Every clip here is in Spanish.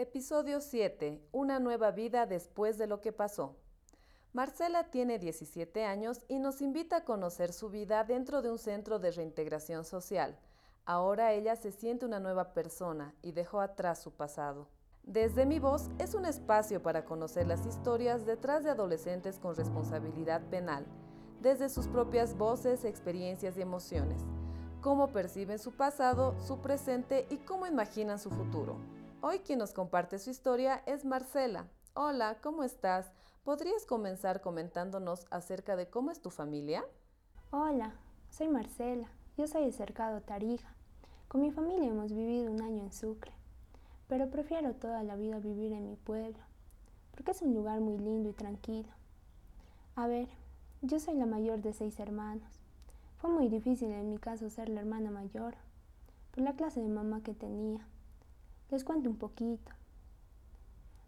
Episodio 7. Una nueva vida después de lo que pasó. Marcela tiene 17 años y nos invita a conocer su vida dentro de un centro de reintegración social. Ahora ella se siente una nueva persona y dejó atrás su pasado. Desde mi voz es un espacio para conocer las historias detrás de adolescentes con responsabilidad penal, desde sus propias voces, experiencias y emociones, cómo perciben su pasado, su presente y cómo imaginan su futuro. Hoy quien nos comparte su historia es Marcela. Hola, ¿cómo estás? ¿Podrías comenzar comentándonos acerca de cómo es tu familia? Hola, soy Marcela. Yo soy de Cercado Tarija. Con mi familia hemos vivido un año en Sucre, pero prefiero toda la vida vivir en mi pueblo, porque es un lugar muy lindo y tranquilo. A ver, yo soy la mayor de seis hermanos. Fue muy difícil en mi caso ser la hermana mayor, por la clase de mamá que tenía. Les cuento un poquito.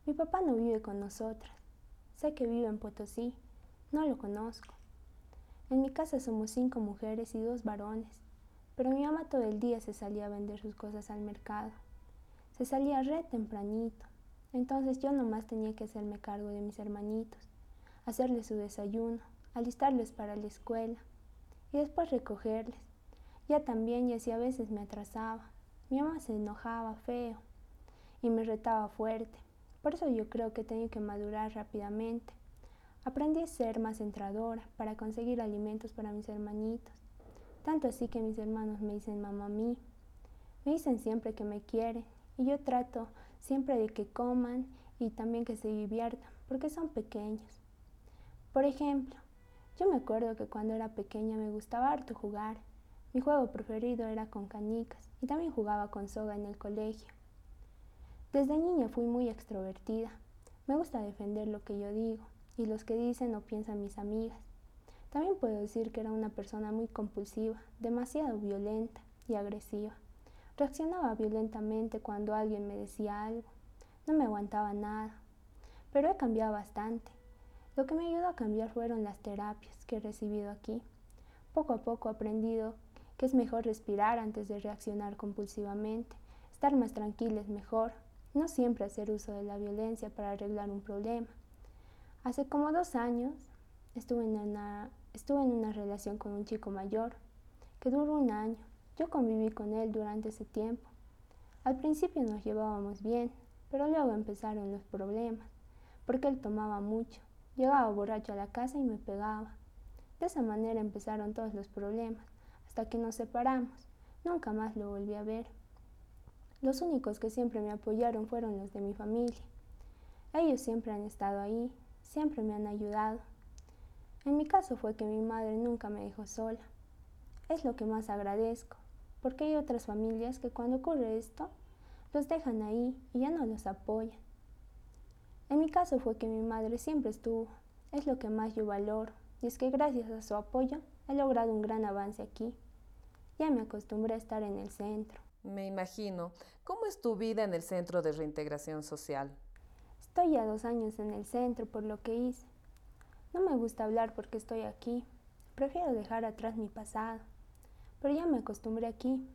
Mi papá no vive con nosotras. Sé que vive en Potosí. No lo conozco. En mi casa somos cinco mujeres y dos varones, pero mi mamá todo el día se salía a vender sus cosas al mercado. Se salía re tempranito. Entonces yo nomás tenía que hacerme cargo de mis hermanitos, hacerles su desayuno, alistarles para la escuela y después recogerles. Ya también y así a veces me atrasaba. Mi mamá se enojaba feo y me retaba fuerte. Por eso yo creo que tengo que madurar rápidamente. Aprendí a ser más centradora para conseguir alimentos para mis hermanitos. Tanto así que mis hermanos me dicen mamá a mí. Me dicen siempre que me quieren y yo trato siempre de que coman y también que se diviertan porque son pequeños. Por ejemplo, yo me acuerdo que cuando era pequeña me gustaba harto jugar. Mi juego preferido era con canicas y también jugaba con soga en el colegio. Desde niña fui muy extrovertida. Me gusta defender lo que yo digo y los que dicen o piensan mis amigas. También puedo decir que era una persona muy compulsiva, demasiado violenta y agresiva. Reaccionaba violentamente cuando alguien me decía algo. No me aguantaba nada. Pero he cambiado bastante. Lo que me ayudó a cambiar fueron las terapias que he recibido aquí. Poco a poco he aprendido que es mejor respirar antes de reaccionar compulsivamente. Estar más tranquila es mejor, no siempre hacer uso de la violencia para arreglar un problema. Hace como dos años estuve en una, estuve en una relación con un chico mayor que duró un año. Yo conviví con él durante ese tiempo. Al principio nos llevábamos bien, pero luego empezaron los problemas, porque él tomaba mucho. Llegaba borracho a la casa y me pegaba. De esa manera empezaron todos los problemas, hasta que nos separamos. Nunca más lo volví a ver. Los únicos que siempre me apoyaron fueron los de mi familia. Ellos siempre han estado ahí, siempre me han ayudado. En mi caso fue que mi madre nunca me dejó sola. Es lo que más agradezco, porque hay otras familias que cuando ocurre esto, los dejan ahí y ya no los apoyan. En mi caso fue que mi madre siempre estuvo, es lo que más yo valoro, y es que gracias a su apoyo he logrado un gran avance aquí. Ya me acostumbré a estar en el centro. Me imagino. ¿Cómo es tu vida en el Centro de Reintegración Social? Estoy ya dos años en el centro por lo que hice. No me gusta hablar porque estoy aquí. Prefiero dejar atrás mi pasado. Pero ya me acostumbré aquí.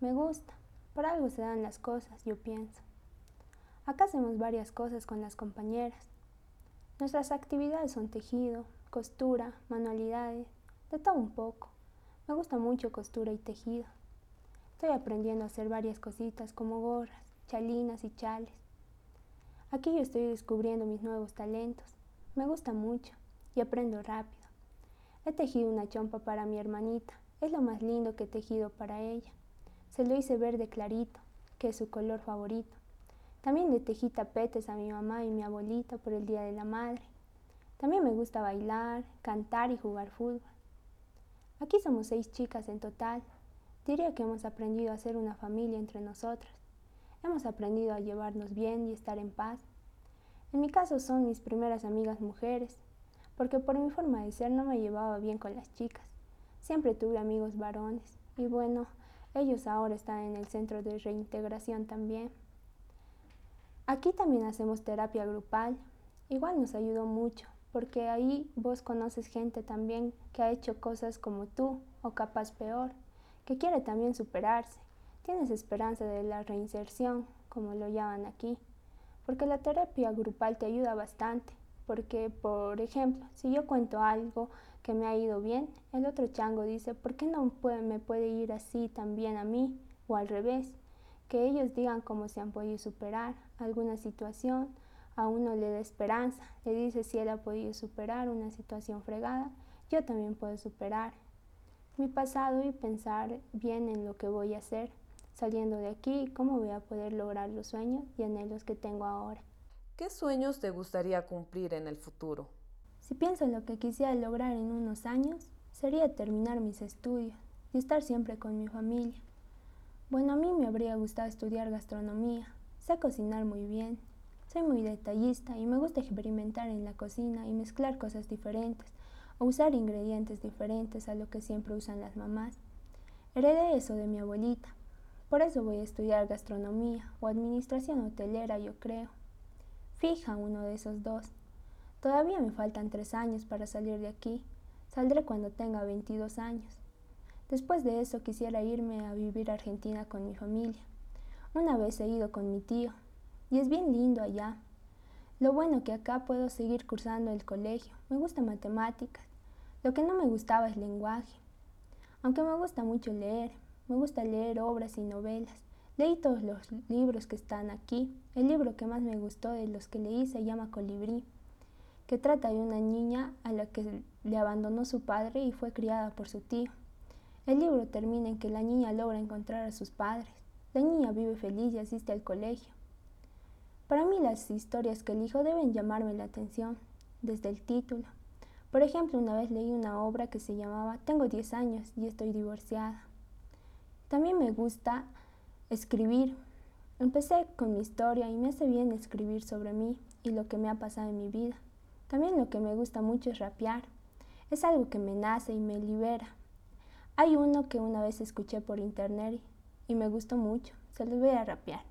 Me gusta. Por algo se dan las cosas, yo pienso. Acá hacemos varias cosas con las compañeras. Nuestras actividades son tejido, costura, manualidades, de todo un poco. Me gusta mucho costura y tejido. Estoy aprendiendo a hacer varias cositas como gorras, chalinas y chales. Aquí yo estoy descubriendo mis nuevos talentos. Me gusta mucho y aprendo rápido. He tejido una chompa para mi hermanita. Es lo más lindo que he tejido para ella. Se lo hice verde clarito, que es su color favorito. También le tejí tapetes a mi mamá y mi abuelita por el Día de la Madre. También me gusta bailar, cantar y jugar fútbol. Aquí somos seis chicas en total Diría que hemos aprendido a ser una familia entre nosotras. Hemos aprendido a llevarnos bien y estar en paz. En mi caso son mis primeras amigas mujeres, porque por mi forma de ser no me llevaba bien con las chicas. Siempre tuve amigos varones y bueno, ellos ahora están en el centro de reintegración también. Aquí también hacemos terapia grupal. Igual nos ayudó mucho, porque ahí vos conoces gente también que ha hecho cosas como tú o capaz peor que quiere también superarse. Tienes esperanza de la reinserción como lo llaman aquí, porque la terapia grupal te ayuda bastante, porque, por ejemplo, si yo cuento algo que me ha ido bien, el otro chango dice, ¿por qué no me puede ir así también a mí? O al revés, que ellos digan cómo se han podido superar alguna situación, a uno le da esperanza, le dice si él ha podido superar una situación fregada, yo también puedo superar mi pasado y pensar bien en lo que voy a hacer, saliendo de aquí, cómo voy a poder lograr los sueños y anhelos que tengo ahora. ¿Qué sueños te gustaría cumplir en el futuro? Si pienso en lo que quisiera lograr en unos años, sería terminar mis estudios y estar siempre con mi familia. Bueno, a mí me habría gustado estudiar gastronomía. Sé cocinar muy bien. Soy muy detallista y me gusta experimentar en la cocina y mezclar cosas diferentes o usar ingredientes diferentes a lo que siempre usan las mamás. Heredé eso de mi abuelita. Por eso voy a estudiar gastronomía o administración hotelera, yo creo. Fija uno de esos dos. Todavía me faltan tres años para salir de aquí. Saldré cuando tenga 22 años. Después de eso quisiera irme a vivir a Argentina con mi familia. Una vez he ido con mi tío, y es bien lindo allá. Lo bueno que acá puedo seguir cursando el colegio. Me gusta matemáticas. Lo que no me gustaba es lenguaje. Aunque me gusta mucho leer, me gusta leer obras y novelas. Leí todos los libros que están aquí. El libro que más me gustó de los que leí se llama Colibrí, que trata de una niña a la que le abandonó su padre y fue criada por su tío. El libro termina en que la niña logra encontrar a sus padres. La niña vive feliz y asiste al colegio. Para mí las historias que elijo deben llamarme la atención, desde el título. Por ejemplo, una vez leí una obra que se llamaba Tengo 10 años y estoy divorciada. También me gusta Escribir. Empecé con mi historia y me hace bien escribir sobre mí y lo que me ha pasado en mi vida. También lo que me gusta mucho es rapear. Es algo que me nace y me libera. Hay uno que una vez escuché por internet y me gustó mucho. Se los voy a rapear.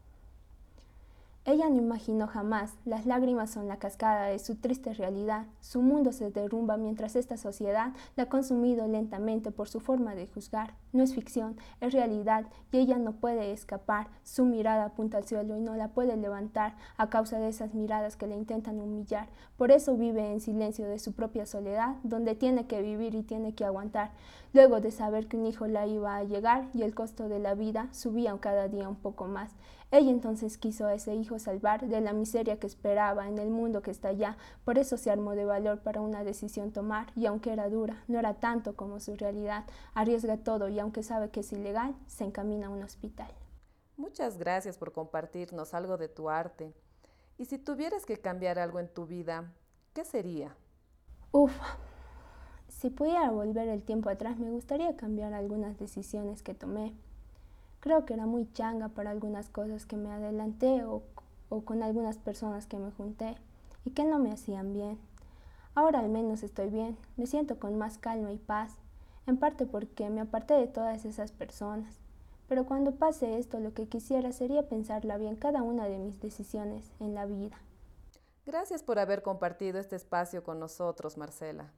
Ella no imaginó jamás, las lágrimas son la cascada de su triste realidad, su mundo se derrumba mientras esta sociedad la ha consumido lentamente por su forma de juzgar. No es ficción, es realidad y ella no puede escapar, su mirada apunta al cielo y no la puede levantar a causa de esas miradas que le intentan humillar. Por eso vive en silencio de su propia soledad, donde tiene que vivir y tiene que aguantar. Luego de saber que un hijo la iba a llegar y el costo de la vida subía cada día un poco más. Ella entonces quiso a ese hijo salvar de la miseria que esperaba en el mundo que está allá, por eso se armó de valor para una decisión tomar, y aunque era dura, no era tanto como su realidad, arriesga todo y aunque sabe que es ilegal, se encamina a un hospital. Muchas gracias por compartirnos algo de tu arte. Y si tuvieras que cambiar algo en tu vida, ¿qué sería? Uf, si pudiera volver el tiempo atrás, me gustaría cambiar algunas decisiones que tomé Creo que era muy changa para algunas cosas que me adelanté o, o con algunas personas que me junté y que no me hacían bien. Ahora al menos estoy bien, me siento con más calma y paz, en parte porque me aparté de todas esas personas. Pero cuando pase esto, lo que quisiera sería pensarla bien cada una de mis decisiones en la vida. Gracias por haber compartido este espacio con nosotros, Marcela.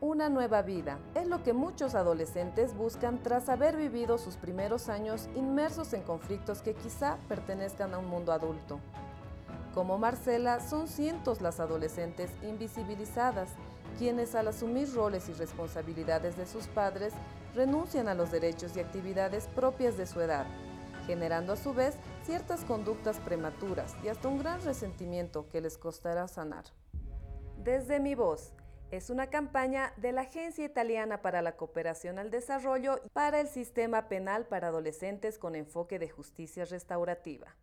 Una nueva vida es lo que muchos adolescentes buscan tras haber vivido sus primeros años inmersos en conflictos que quizá pertenezcan a un mundo adulto. Como Marcela, son cientos las adolescentes invisibilizadas, quienes al asumir roles y responsabilidades de sus padres renuncian a los derechos y actividades propias de su edad, generando a su vez ciertas conductas prematuras y hasta un gran resentimiento que les costará sanar. Desde mi voz, es una campaña de la Agencia Italiana para la Cooperación al Desarrollo para el Sistema Penal para Adolescentes con enfoque de justicia restaurativa.